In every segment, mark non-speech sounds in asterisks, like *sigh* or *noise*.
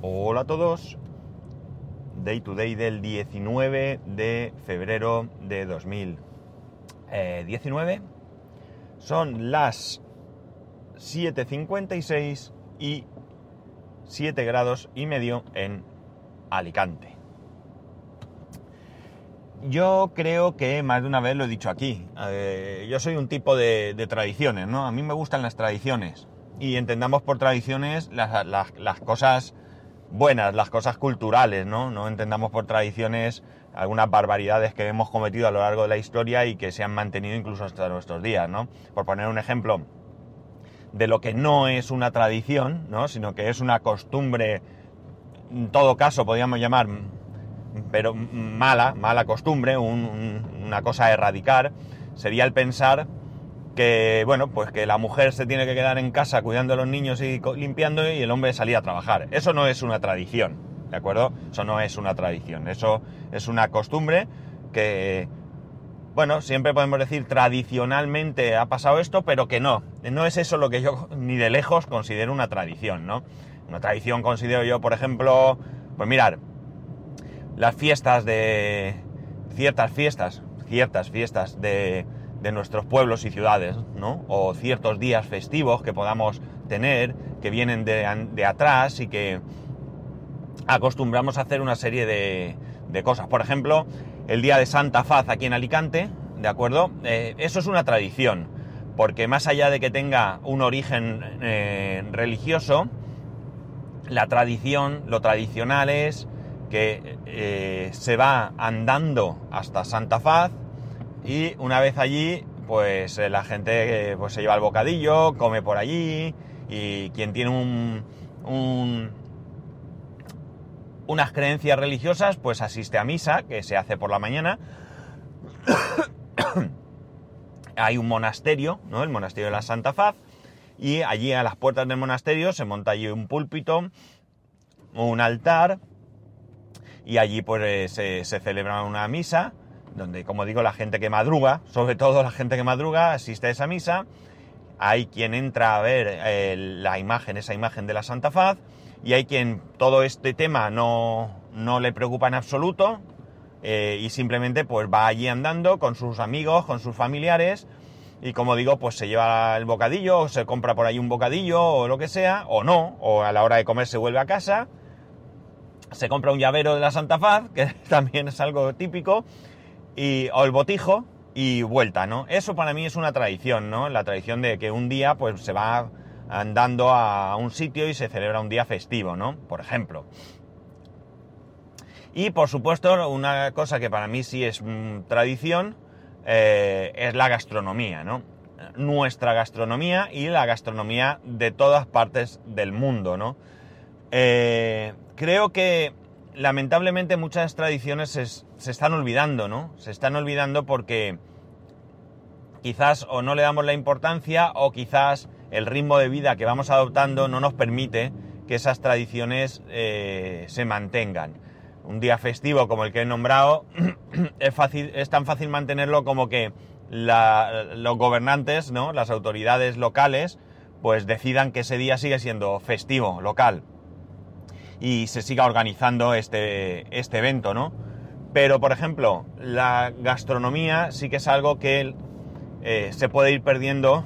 Hola a todos. Day to day del 19 de febrero de 2019. Son las 7.56 y 7 grados y medio en Alicante. Yo creo que más de una vez lo he dicho aquí. eh, yo soy un tipo de, tradiciones, ¿no? A mí me gustan las tradiciones. Y entendamos por tradiciones las cosas buenas, las cosas culturales, ¿no? No entendamos por tradiciones algunas barbaridades que hemos cometido a lo largo de la historia y que se han mantenido incluso hasta nuestros días, ¿no? Por poner un ejemplo de lo que no es una tradición, ¿no? Sino que es una costumbre, en todo caso podríamos llamar, pero mala, mala costumbre, un- un- una cosa a erradicar, sería el pensar que, bueno, pues que la mujer se tiene que quedar en casa cuidando a los niños y limpiando y el hombre salir a trabajar. Eso no es una tradición, ¿de acuerdo? Eso no es una tradición, eso es una costumbre que, bueno, siempre podemos decir tradicionalmente ha pasado esto, pero que no. No es eso lo que yo ni de lejos considero una tradición, ¿no? Una tradición considero yo, por ejemplo, pues mirar, las fiestas de... ciertas fiestas, ciertas fiestas de, de nuestros pueblos y ciudades, ¿no? O ciertos días festivos que podamos tener, que vienen de, de atrás y que acostumbramos a hacer una serie de, de cosas. Por ejemplo, el día de Santa Faz aquí en Alicante, ¿de acuerdo? Eh, eso es una tradición, porque más allá de que tenga un origen eh, religioso, la tradición, lo tradicional es que eh, se va andando hasta Santa Faz y una vez allí, pues eh, la gente eh, pues, se lleva el bocadillo, come por allí y quien tiene un, un- unas creencias religiosas, pues asiste a misa, que se hace por la mañana. *coughs* Hay un monasterio, ¿no? El monasterio de la Santa Faz, y allí a las puertas del monasterio se monta allí un púlpito, un altar, y allí pues eh, se celebra una misa, donde como digo la gente que madruga, sobre todo la gente que madruga, asiste a esa misa, hay quien entra a ver eh, la imagen, esa imagen de la Santa Faz, y hay quien todo este tema no, no le preocupa en absoluto, eh, y simplemente pues va allí andando con sus amigos, con sus familiares, y como digo, pues se lleva el bocadillo, o se compra por ahí un bocadillo, o lo que sea, o no, o a la hora de comer se vuelve a casa, se compra un llavero de la Santa Faz, *laughs* que también es algo típico, y, o el botijo, y vuelta, ¿no? Eso para mí es una tradición, ¿no? La tradición de que un día pues se va andando a un sitio y se celebra un día festivo, ¿no? Por ejemplo. Y por supuesto, una cosa que para mí sí es mm, tradición eh, es la gastronomía, ¿no? Nuestra gastronomía y la gastronomía de todas partes del mundo, ¿no? Eh, creo que lamentablemente muchas tradiciones se, están olvidando, ¿no? Se están olvidando porque quizás o no le damos la importancia o quizás el ritmo de vida que vamos adoptando no nos permite que esas tradiciones eh, se mantengan. Un día festivo como el que he nombrado *clears throat* es, tan fácil mantenerlo como que los gobernantes, ¿no? las autoridades locales, pues decidan que ese día sigue siendo festivo local y se siga organizando este, este evento, ¿no? Pero, por ejemplo, la gastronomía sí que es algo que eh, se puede ir perdiendo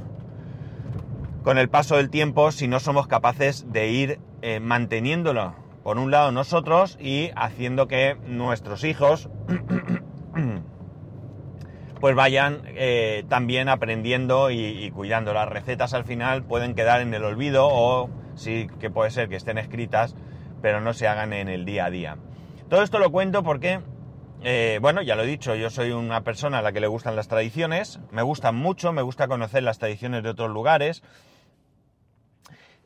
con el paso del tiempo si no somos capaces de ir eh, manteniéndolo, por un lado nosotros, y haciendo que nuestros hijos *clears throat* pues vayan eh, también aprendiendo y, y cuidando. Las recetas al final pueden quedar en el olvido o sí que puede ser que estén escritas, pero no se hagan en el día a día. Todo esto lo cuento porque, eh, bueno, ya lo he dicho, yo soy una persona a la que le gustan las tradiciones, me gustan mucho, me gusta conocer las tradiciones de otros lugares.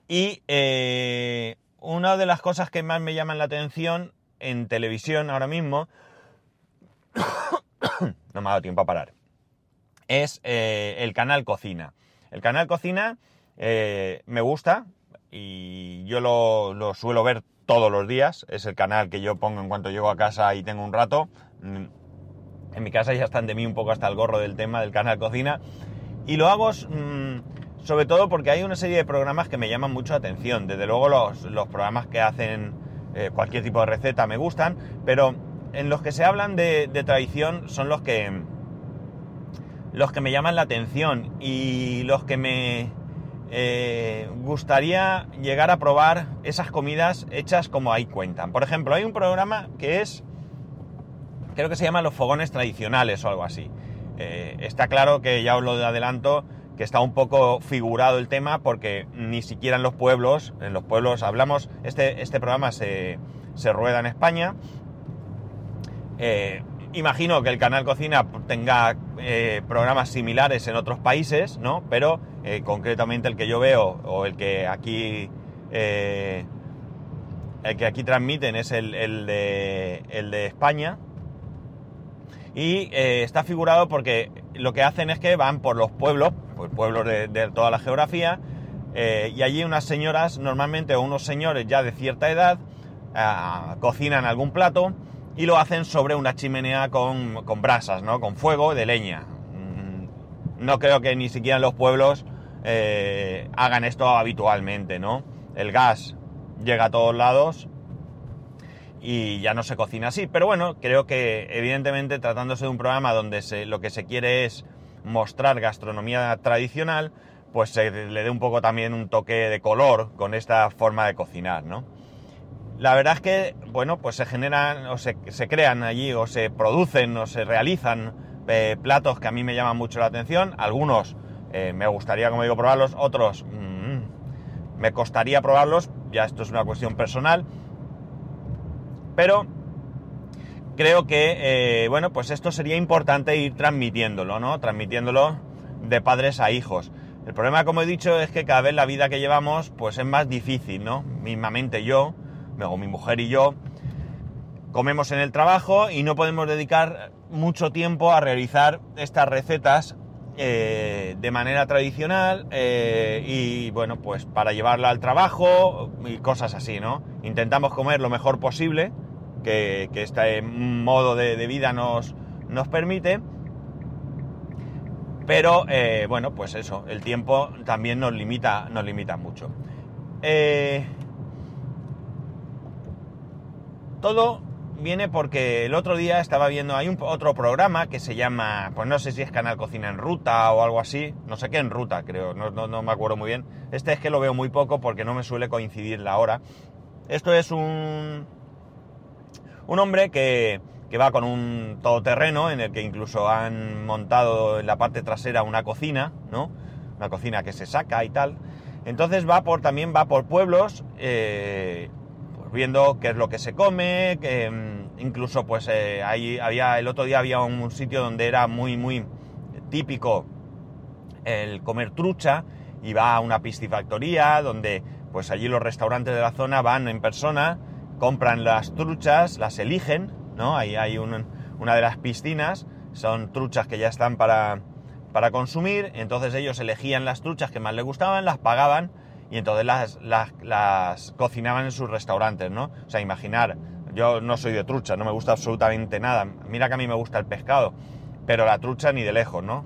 Y eh, una de las cosas que más me llaman la atención en televisión ahora mismo, *coughs* no me ha dado tiempo a parar, es eh, el canal Cocina. El canal Cocina me gusta y yo lo, lo suelo ver todos los días. Es el canal que yo pongo en cuanto llego a casa y tengo un rato. Mm, En mi casa ya están de mí un poco hasta el gorro del tema del canal Cocina. Y lo hago mm, sobre todo porque hay una serie de programas que me llaman mucho la atención. Desde luego los, los programas que hacen eh, cualquier tipo de receta me gustan, pero en los que se hablan de, tradición son los que los que me llaman la atención y los que me eh, gustaría llegar a probar esas comidas hechas como ahí cuentan. Por ejemplo, hay un programa que es, creo que se llama Los Fogones Tradicionales o algo así. Eh, está claro que ya os lo adelanto, que está un poco figurado el tema porque ni siquiera en los pueblos, en los pueblos hablamos, este, este programa se, se rueda en España. Eh, imagino que el canal Cocina tenga programas similares en otros países, ¿no? Pero eh, concretamente el que yo veo o el que aquí el que aquí transmiten es el, de, el de España. Y está figurado porque lo que hacen es que van por los pueblos, pues pueblos de, toda la geografía, eh, y allí unas señoras, normalmente o unos señores ya de cierta edad, ah, cocinan algún plato y lo hacen sobre una chimenea con, brasas, ¿no? Con fuego de leña. Mm, no creo que ni siquiera en los pueblos eh, hagan esto habitualmente, ¿no? El gas llega a todos lados y ya no se cocina así. Pero bueno, creo que evidentemente tratándose de un programa donde lo que se quiere es mostrar gastronomía tradicional, pues se le dé un poco también un toque de color con esta forma de cocinar, ¿no? La verdad es que, bueno, pues se generan o se, crean allí o se producen o se realizan eh, platos que a mí me llaman mucho la atención. Algunos eh, me gustaría, como digo, probarlos, otros mm, me costaría probarlos, ya esto es una cuestión personal. Pero creo que, eh, bueno, pues esto sería importante ir transmitiéndolo, ¿no? Transmitiéndolo de padres a hijos. El problema, como he dicho, es que cada vez la vida que llevamos, pues es más difícil, ¿no? Mismamente yo, o mi mujer y yo, comemos en el trabajo y no podemos dedicar mucho tiempo a realizar estas recetas eh, de manera tradicional eh, y bueno, pues para llevarla al trabajo y cosas así, ¿no? Intentamos comer lo mejor posible que, este modo de, vida nos, nos, permite. Pero eh, bueno, pues eso, el tiempo también nos limita, nos limita mucho. Todo viene porque el otro día estaba viendo, hay un, otro programa que se llama, pues no sé si es Canal Cocina en Ruta o algo así, no sé qué en Ruta creo, no, no me acuerdo muy bien. Este es que lo veo muy poco porque no me suele coincidir la hora. Esto es un, un hombre que, va con un todoterreno en el que incluso han montado en la parte trasera una cocina, ¿no? Una cocina que se saca y tal. Entonces va por, también va por pueblos, eh, viendo qué es lo que se come, que mm, incluso pues eh, ahí había, el otro día había un sitio donde era muy, muy típico el comer trucha y va a una piscifactoría donde pues allí los restaurantes de la zona van en persona compran las truchas, las eligen, ¿no? Ahí hay una de las piscinas, son truchas que ya están para, para consumir, entonces ellos elegían las truchas que más les gustaban, las pagaban y entonces las, las, cocinaban en sus restaurantes, ¿no? O sea, imaginar, yo no soy de trucha, no me gusta absolutamente nada, mira que a mí me gusta el pescado, pero la trucha ni de lejos, ¿no?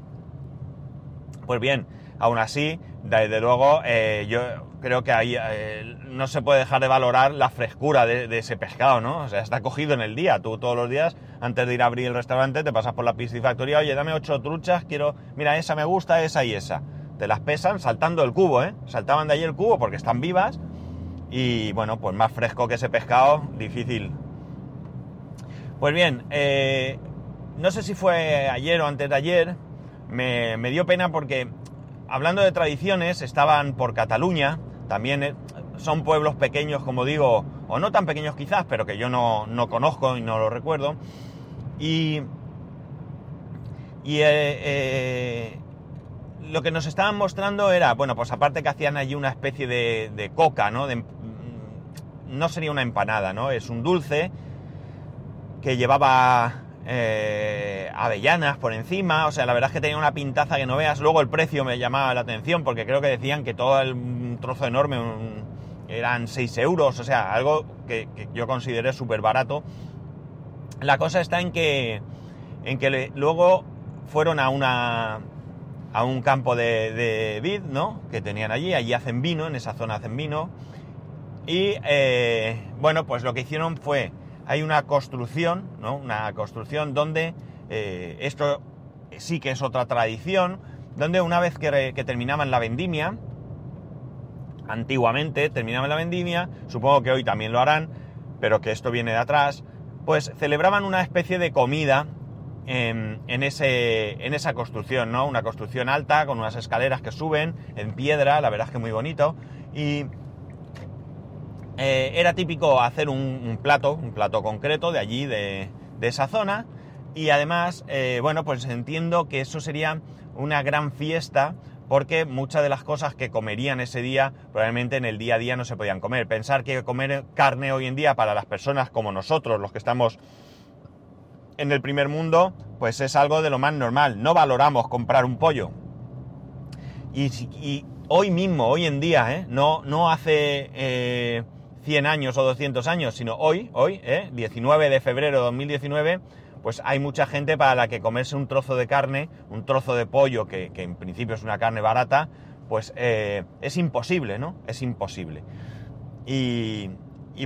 Pues bien, aún así, desde luego, eh, yo creo que ahí eh, no se puede dejar de valorar la frescura de, ese pescado, ¿no? O sea, está cogido en el día. Tú todos los días, antes de ir a abrir el restaurante, te pasas por la piscifactoría, oye, dame ocho truchas, quiero, mira, esa me gusta, esa y esa. Te las pesan saltando el cubo, ¿eh? Saltaban de ahí el cubo porque están vivas y, bueno, pues más fresco que ese pescado, difícil. Pues bien, eh, no sé si fue ayer o antes de ayer, me, me dio pena porque hablando de tradiciones, estaban por Cataluña, también eh, son pueblos pequeños, como digo, o no tan pequeños quizás, pero que yo no, conozco y no lo recuerdo. Y, y eh, lo que nos estaban mostrando era, bueno, pues aparte que hacían allí una especie de, coca, ¿no? Mm, no sería una empanada, ¿no? Es un dulce que llevaba avellanas por encima, o sea, la verdad es que tenía una pintaza que no veas. Luego el precio me llamaba la atención porque creo que decían que todo el trozo enorme, eran 6 euros, o sea, algo que, yo consideré súper barato. La cosa está en que, en que luego fueron a una a un campo de, vid, ¿no? Que tenían allí, allí hacen vino, en esa zona hacen vino. Y eh, bueno, pues lo que hicieron fue, hay una construcción, ¿no? Una construcción donde eh, esto sí que es otra tradición, donde una vez que, que terminaban la vendimia, antiguamente terminaban la vendimia, supongo que hoy también lo harán, pero que esto viene de atrás, pues celebraban una especie de comida en, ese, en esa construcción, ¿no? Una construcción alta con unas escaleras que suben en piedra, la verdad es que muy bonito, y eh, era típico hacer un, plato, un plato concreto de allí, de, esa zona, y además, eh, bueno, pues entiendo que eso sería una gran fiesta porque muchas de las cosas que comerían ese día probablemente en el día a día no se podían comer. Pensar que comer carne hoy en día para las personas como nosotros, los que estamos en el primer mundo, pues es algo de lo más normal. No valoramos comprar un pollo. Y, hoy mismo, hoy en día, ¿eh? no, no hace 100 eh, años o 200 años, sino hoy, hoy, 19 ¿eh? de febrero de 2019, pues hay mucha gente para la que comerse un trozo de carne, un trozo de pollo, que, en principio es una carne barata, pues eh, es imposible, ¿no? Es imposible. Y,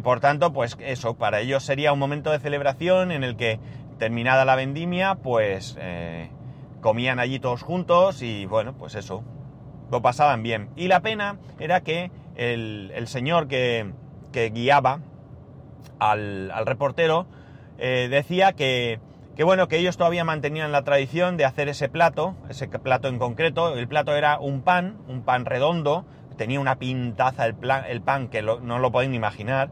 por tanto, pues eso, para ellos sería un momento de celebración en el que, terminada la vendimia, pues eh, comían allí todos juntos y bueno, pues eso, lo pasaban bien. Y la pena era que el, señor que, guiaba al, al reportero, eh, decía que, bueno, que ellos todavía mantenían la tradición de hacer ese plato, ese plato en concreto. El plato era un pan, un pan redondo, tenía una pintaza el, el pan que no lo pueden imaginar.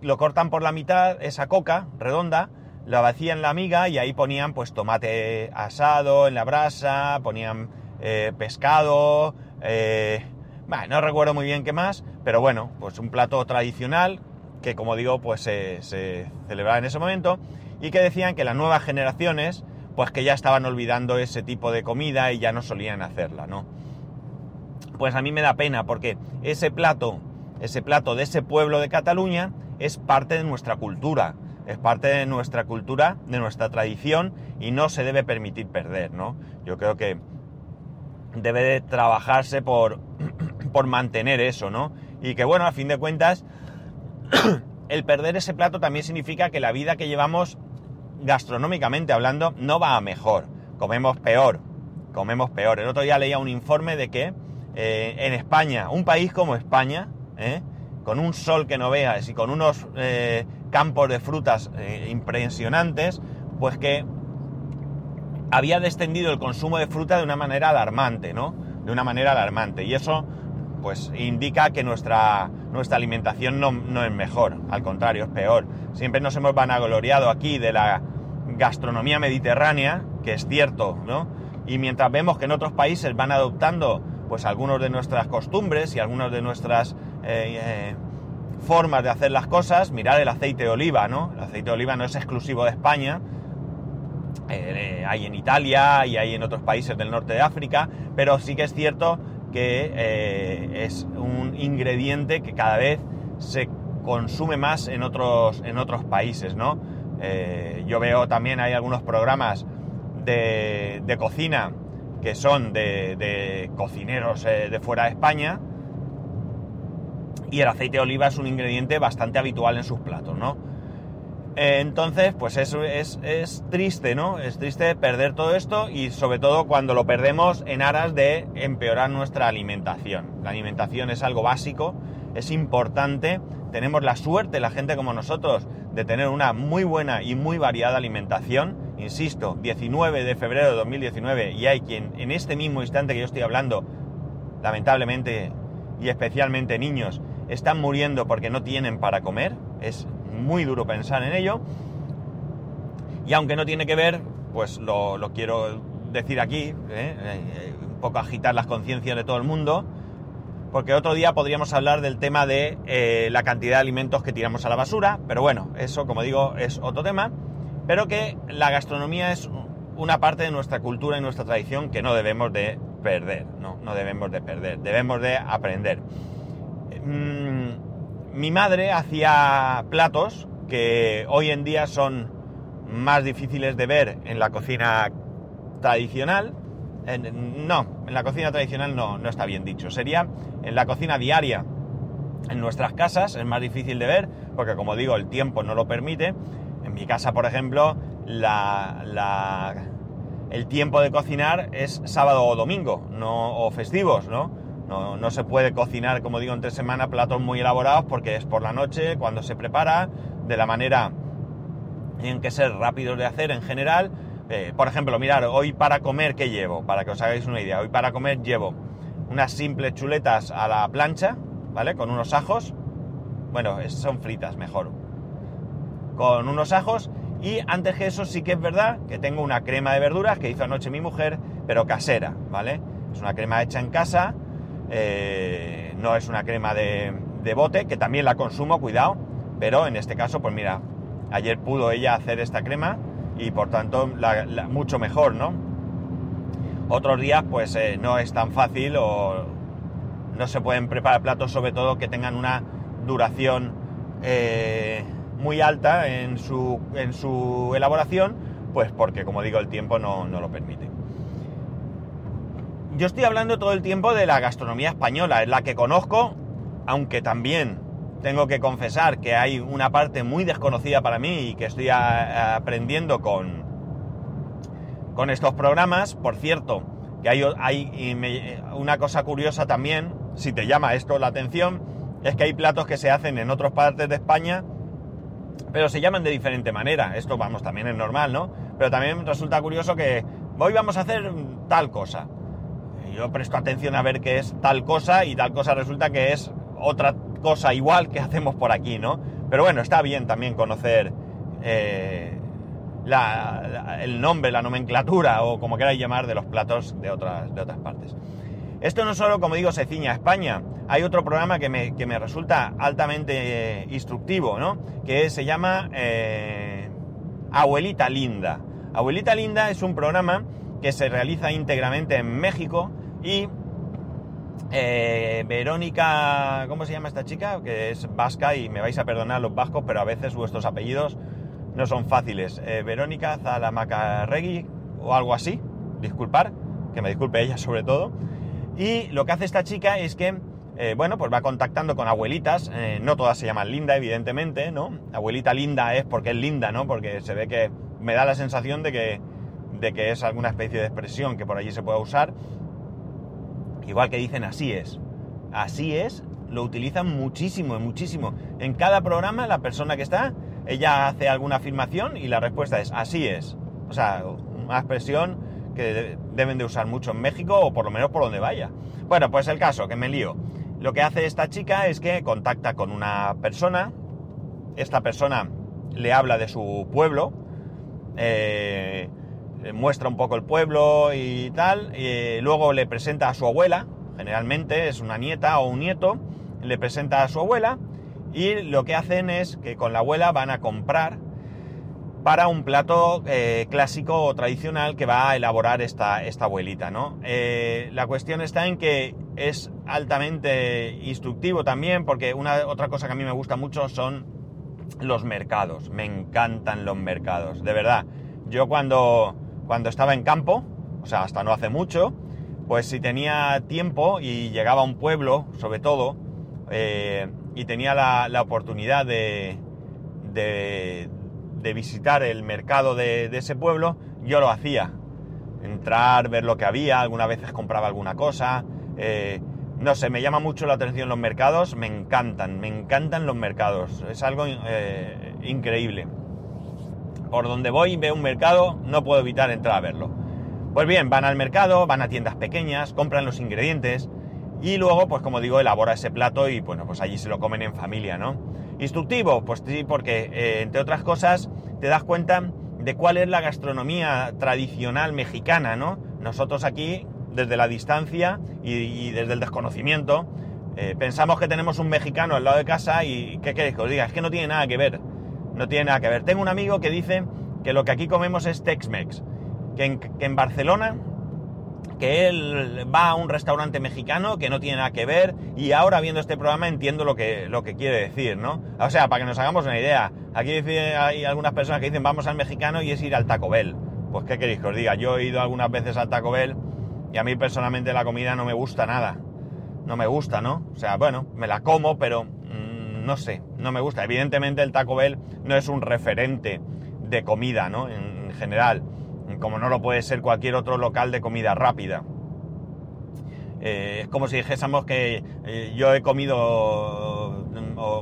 Lo cortan por la mitad, esa coca redonda, la vacían la miga y ahí ponían pues tomate asado en la brasa, ponían eh, pescado, eh, no recuerdo muy bien qué más, pero bueno, pues un plato tradicional que como digo, pues se, celebraba en ese momento, y que decían que las nuevas generaciones, pues que ya estaban olvidando ese tipo de comida y ya no solían hacerla, ¿no? Pues a mí me da pena porque ese plato, ese plato de ese pueblo de Cataluña es parte de nuestra cultura, es parte de nuestra cultura, de nuestra tradición y no se debe permitir perder, ¿no? Yo creo que debe de trabajarse por, *clears throat* por mantener eso, ¿no? Y que bueno, a fin de cuentas, *clears throat* el perder ese plato también significa que la vida que llevamos gastronómicamente hablando no va a mejor. Comemos peor, comemos peor. El otro día leía un informe de que eh, en España, un país como España, eh, con un sol que no veas y con unos eh, campos de frutas impresionantes, pues que había descendido el consumo de fruta de una manera alarmante, ¿no? De una manera alarmante. Y eso pues indica que nuestra, nuestra alimentación no, es mejor, al contrario, es peor. Siempre nos hemos vanagloriado aquí de la gastronomía mediterránea, que es cierto, ¿no? Y mientras vemos que en otros países van adoptando pues algunos de nuestras costumbres y algunas de nuestras eh, eh, formas de hacer las cosas, mirar el aceite de oliva, ¿no? El aceite de oliva no es exclusivo de España, eh, hay en Italia y hay en otros países del norte de África, pero sí que es cierto que eh, es un ingrediente que cada vez se consume más en otros, en otros países, ¿no? Eh, yo veo también hay algunos programas de, cocina que son de, cocineros eh, de fuera de España y el aceite de oliva es un ingrediente bastante habitual en sus platos, ¿no? Eh, entonces, pues eso es, triste, ¿no? Es triste perder todo esto y sobre todo cuando lo perdemos en aras de empeorar nuestra alimentación. La alimentación es algo básico, es importante, tenemos la suerte, la gente como nosotros, de tener una muy buena y muy variada alimentación. Insisto, 19 de febrero de 2019 y hay quien en este mismo instante que yo estoy hablando, lamentablemente y especialmente niños, están muriendo porque no tienen para comer. Es muy duro pensar en ello. Y aunque no tiene que ver, pues lo, quiero decir aquí, ¿eh? Eh, un poco agitar las conciencias de todo el mundo, porque otro día podríamos hablar del tema de eh, la cantidad de alimentos que tiramos a la basura, pero bueno, eso como digo es otro tema, pero que la gastronomía es una parte de nuestra cultura y nuestra tradición que no debemos de perder, no, no debemos de perder, debemos de aprender. Mm, mi madre hacía platos que hoy en día son más difíciles de ver en la cocina tradicional. no, en la cocina tradicional no, no está bien dicho. Sería en la cocina diaria En nuestras casas es más difícil de ver porque como digo el tiempo no lo permite. En mi casa, por ejemplo, la, el tiempo de cocinar es sábado o domingo, no, o festivos, ¿no? ¿no? Se puede cocinar, como digo, entre semana platos muy elaborados porque es por la noche, cuando se prepara, de la manera tienen que ser rápidos de hacer en general. Eh, por ejemplo, mirar, hoy para comer, ¿qué llevo? Para que os hagáis una idea. Hoy para comer llevo unas simples chuletas a la plancha, ¿vale? Con unos ajos. Bueno, son fritas, mejor. Con unos ajos. Y antes que eso sí que es verdad que tengo una crema de verduras que hizo anoche mi mujer, pero casera, ¿vale? Es una crema hecha en casa. Eh, no es una crema de, de bote, que también la consumo, cuidado. Pero en este caso, pues mira, ayer pudo ella hacer esta crema y por tanto mucho mejor, ¿no? Otros días pues eh, no es tan fácil o no se pueden preparar platos sobre todo que tengan una duración eh, muy alta en su, en su elaboración, pues porque como digo el tiempo no, no lo permite. Yo estoy hablando todo el tiempo de la gastronomía española, es la que conozco, aunque también tengo que confesar que hay una parte muy desconocida para mí y que estoy aprendiendo con, con estos programas. Por cierto, que hay, hay una cosa curiosa también, si te llama esto la atención, es que hay platos que se hacen en otras partes de España, pero se llaman de diferente manera. Esto, vamos, también es normal, ¿no? Pero también resulta curioso que hoy vamos a hacer tal cosa. Yo presto atención a ver qué es tal cosa y tal cosa resulta que es otra cosa igual que hacemos por aquí, ¿no? Pero bueno, está bien también conocer eh, el nombre, la nomenclatura o como queráis llamar de los platos de otras, de otras partes. Esto no solo, como digo, se ciña a España. Hay otro programa que me, que me resulta altamente eh, instructivo, ¿no? Que se llama eh, Abuelita Linda. Abuelita Linda es un programa que se realiza íntegramente en México y eh, Verónica, ¿cómo se llama esta chica? Que es vasca y me vais a perdonar los vascos, pero a veces vuestros apellidos no son fáciles. Verónica Zalamacarregui o algo así, disculpar, que me disculpe ella sobre todo. Y lo que hace esta chica es que, eh, bueno, pues va contactando con abuelitas, no todas se llaman Linda, evidentemente, ¿no? Abuelita Linda es porque es linda, ¿no? Porque se ve que me da la sensación de que, de que es alguna especie de expresión que por allí se pueda usar Igual que dicen así es. Así es, lo utilizan muchísimo, muchísimo. En cada programa la persona que está, ella hace alguna afirmación y la respuesta es así es. O sea, una expresión que deben de usar mucho en México o por lo menos por donde vaya. Bueno, pues el caso, que me lío. Lo que hace esta chica es que contacta con una persona, esta persona le habla de su pueblo, eh, muestra un poco el pueblo y tal, y luego le presenta a su abuela, generalmente es una nieta o un nieto, le presenta a su abuela y lo que hacen es que con la abuela van a comprar para un plato eh, clásico o tradicional que va a elaborar esta, esta abuelita, ¿no? Eh, la cuestión está en que es altamente instructivo también, porque una otra cosa que a mí me gusta mucho son los mercados. Me encantan los mercados, de verdad. Yo cuando cuando estaba en campo, o sea, hasta no hace mucho, pues si tenía tiempo y llegaba a un pueblo, sobre todo, eh, y tenía la, oportunidad de, de, visitar el mercado de, ese pueblo, yo lo hacía. Entrar, ver lo que había, algunas veces compraba alguna cosa. Eh, no sé, me llama mucho la atención los mercados, me encantan, me encantan los mercados. Es algo eh, increíble por donde voy veo un mercado, no puedo evitar entrar a verlo. Pues bien, van al mercado, van a tiendas pequeñas, compran los ingredientes y luego, pues como digo, elabora ese plato y bueno, pues allí se lo comen en familia, ¿no? Instructivo, pues sí, porque eh, entre otras cosas te das cuenta de cuál es la gastronomía tradicional mexicana, ¿no? Nosotros aquí, desde la distancia y, desde el desconocimiento, eh, pensamos que tenemos un mexicano al lado de casa y ¿qué queréis que os diga? Es que no tiene nada que ver no tiene nada que ver. Tengo un amigo que dice que lo que aquí comemos es Tex-Mex, que en, Barcelona, que él va a un restaurante mexicano que no tiene nada que ver y ahora viendo este programa entiendo lo que, lo que quiere decir, ¿no? O sea, para que nos hagamos una idea, aquí hay algunas personas que dicen vamos al mexicano y es ir al Taco Bell. Pues qué queréis que os diga, yo he ido algunas veces al Taco Bell y a mí personalmente la comida no me gusta nada. no me gusta, ¿no? O sea, bueno, me la como, pero mm, no sé, no me gusta. Evidentemente el Taco Bell no es un referente de comida, ¿no? En, general, como no lo puede ser cualquier otro local de comida rápida. Eh, es como si dijésemos que eh, yo he comido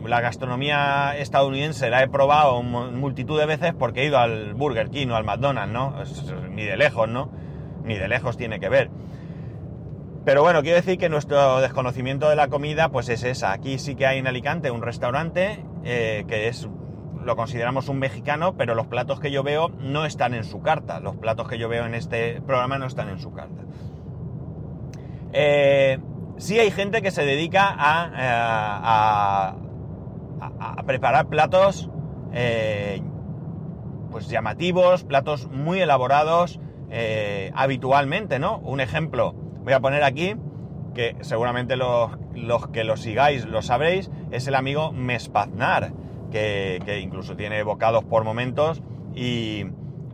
la gastronomía estadounidense, la he probado multitud de veces porque he ido al Burger King o al McDonald's, ¿no? ni de lejos, ¿no? Ni de lejos tiene que ver. Pero bueno, quiero decir que nuestro desconocimiento de la comida, pues es esa. Aquí sí que hay en Alicante un restaurante eh, que es, lo consideramos un mexicano, pero los platos que yo veo no están en su carta. Los platos que yo veo en este programa no están en su carta. Eh, sí hay gente que se dedica a, eh, preparar platos pues llamativos, platos muy elaborados habitualmente, ¿no? Un ejemplo, voy a poner aquí, que seguramente los, que lo sigáis lo sabréis, es el amigo Mespaznar, que, incluso tiene bocados por momentos, y,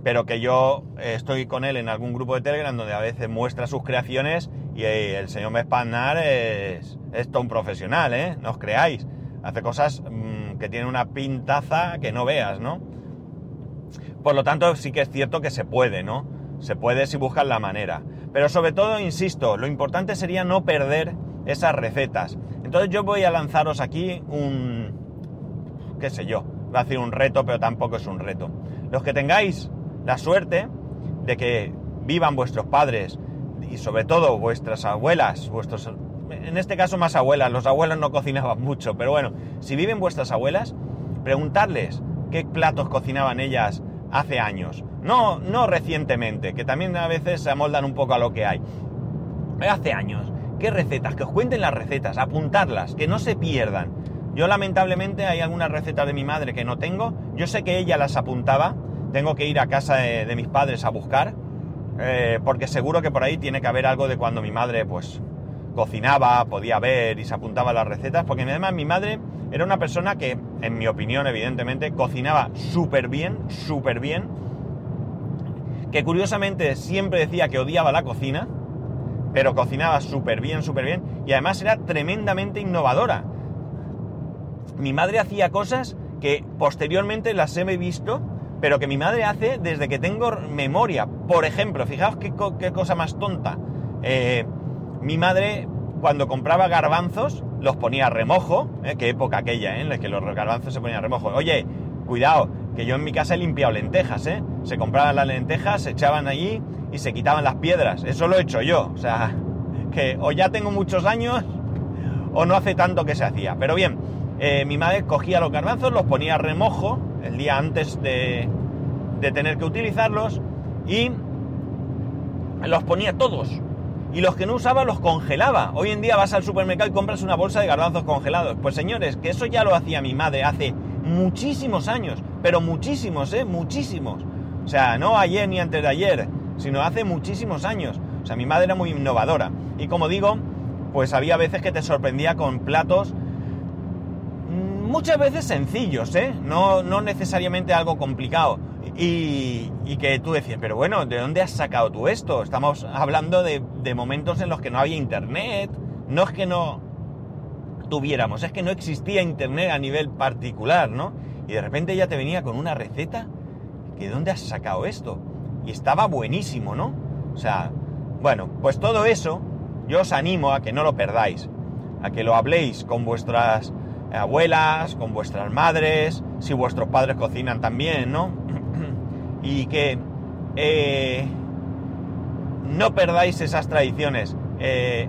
pero que yo estoy con él en algún grupo de Telegram donde a veces muestra sus creaciones y el señor Mespaznar es, es todo un profesional, ¿eh? No os creáis. Hace cosas mm, que tienen una pintaza que no veas, ¿no? Por lo tanto, sí que es cierto que se puede, ¿no? Se puede si buscas la manera. Pero sobre todo, insisto, lo importante sería no perder esas recetas. Entonces yo voy a lanzaros aquí un, qué sé yo, va a decir un reto, pero tampoco es un reto. Los que tengáis la suerte de que vivan vuestros padres y sobre todo vuestras abuelas, vuestros, en este caso más abuelas, los abuelos no cocinaban mucho, pero bueno, si viven vuestras abuelas, preguntarles qué platos cocinaban ellas hace años. No, no recientemente, que también a veces se amoldan un poco a lo que hay. Hace años. ¿Qué recetas? Que os cuenten las recetas, apuntarlas, que no se pierdan. Yo lamentablemente hay algunas recetas de mi madre que no tengo. Yo sé que ella las apuntaba. Tengo que ir a casa de, mis padres a buscar. Eh, porque seguro que por ahí tiene que haber algo de cuando mi madre pues cocinaba, podía ver y se apuntaba las recetas. Porque además mi madre era una persona que, en mi opinión evidentemente, cocinaba súper bien, súper bien que curiosamente siempre decía que odiaba la cocina, pero cocinaba súper bien, súper bien, y además era tremendamente innovadora. Mi madre hacía cosas que posteriormente las he visto, pero que mi madre hace desde que tengo memoria. Por ejemplo, fijaos qué, cosa más tonta. Eh, mi madre, cuando compraba garbanzos, los ponía a remojo, ¿eh? qué época aquella, ¿eh? en la que los garbanzos se ponían a remojo. Oye, cuidado, que yo en mi casa he limpiado lentejas, ¿eh? Se compraban las lentejas, se echaban allí y se quitaban las piedras. Eso lo he hecho yo. O sea, *laughs* que o ya tengo muchos años o no hace tanto que se hacía. Pero bien, eh, mi madre cogía los garbanzos, los ponía a remojo el día antes de, de tener que utilizarlos y los ponía todos. Y los que no usaba los congelaba. Hoy en día vas al supermercado y compras una bolsa de garbanzos congelados. Pues señores, que eso ya lo hacía mi madre hace muchísimos años, pero muchísimos, ¿eh? Muchísimos. O sea, no ayer ni antes de ayer, sino hace muchísimos años. O sea, mi madre era muy innovadora. Y como digo, pues había veces que te sorprendía con platos muchas veces sencillos, ¿eh? No, no necesariamente algo complicado. Y, que tú decías, pero bueno, ¿de dónde has sacado tú esto? Estamos hablando de, momentos en los que no había internet. No es que no, tuviéramos, es que no existía internet a nivel particular, ¿no? Y de repente ya te venía con una receta, que ¿dónde has sacado esto? Y estaba buenísimo, ¿no? O sea, bueno, pues todo eso yo os animo a que no lo perdáis, a que lo habléis con vuestras abuelas, con vuestras madres, si vuestros padres cocinan también, ¿no? *clears throat* y que eh, no perdáis esas tradiciones. Eh,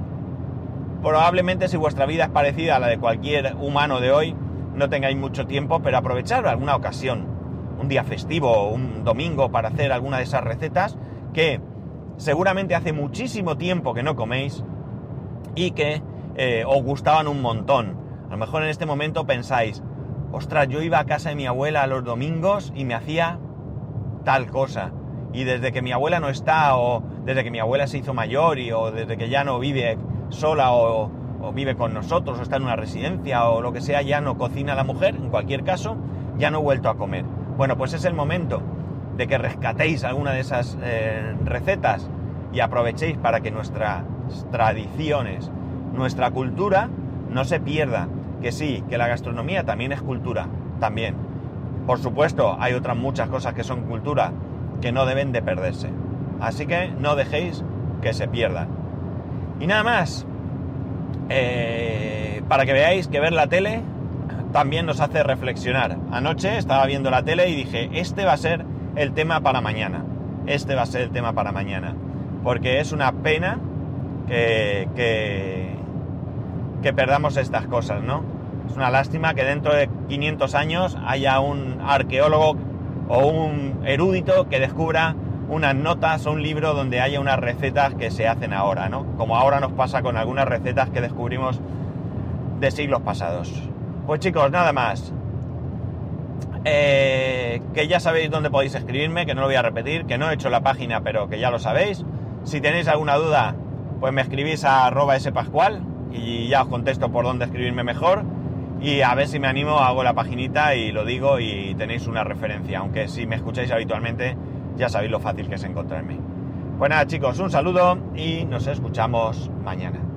Probablemente si vuestra vida es parecida a la de cualquier humano de hoy, no tengáis mucho tiempo, pero aprovechar alguna ocasión, un día festivo, un domingo para hacer alguna de esas recetas que seguramente hace muchísimo tiempo que no coméis y que eh, os gustaban un montón. A lo mejor en este momento pensáis, ostras, yo iba a casa de mi abuela los domingos y me hacía tal cosa. Y desde que mi abuela no está, o desde que mi abuela se hizo mayor, y, o desde que ya no vive sola o, vive con nosotros o está en una residencia o lo que sea, ya no cocina la mujer, en cualquier caso, ya no he vuelto a comer. Bueno, pues es el momento de que rescatéis alguna de esas eh, recetas y aprovechéis para que nuestras tradiciones nuestra cultura no se pierda. Que sí, que la gastronomía también es cultura, también. Por supuesto, hay otras muchas cosas que son cultura que no deben de perderse. Así que no dejéis que se pierdan. Y nada más, eh, para que veáis que ver la tele también nos hace reflexionar. Anoche estaba viendo la tele y dije, este va a ser el tema para mañana. Este va a ser el tema para mañana. Porque es una pena que, que, que perdamos estas cosas, ¿no? Es una lástima que dentro de 500 años haya un arqueólogo o un erudito que descubra unas notas o un libro donde haya unas recetas que se hacen ahora, ¿no? Como ahora nos pasa con algunas recetas que descubrimos de siglos pasados. Pues chicos, nada más. Eh, que ya sabéis dónde podéis escribirme, que no lo voy a repetir, que no he hecho la página, pero que ya lo sabéis. Si tenéis alguna duda, pues me escribís a arroba spascual y ya os contesto por dónde escribirme mejor. Y a ver si me animo, hago la paginita y lo digo y tenéis una referencia. Aunque si me escucháis habitualmente, ya sabéis lo fácil que es encontrarme. Pues nada chicos, un saludo y nos escuchamos mañana.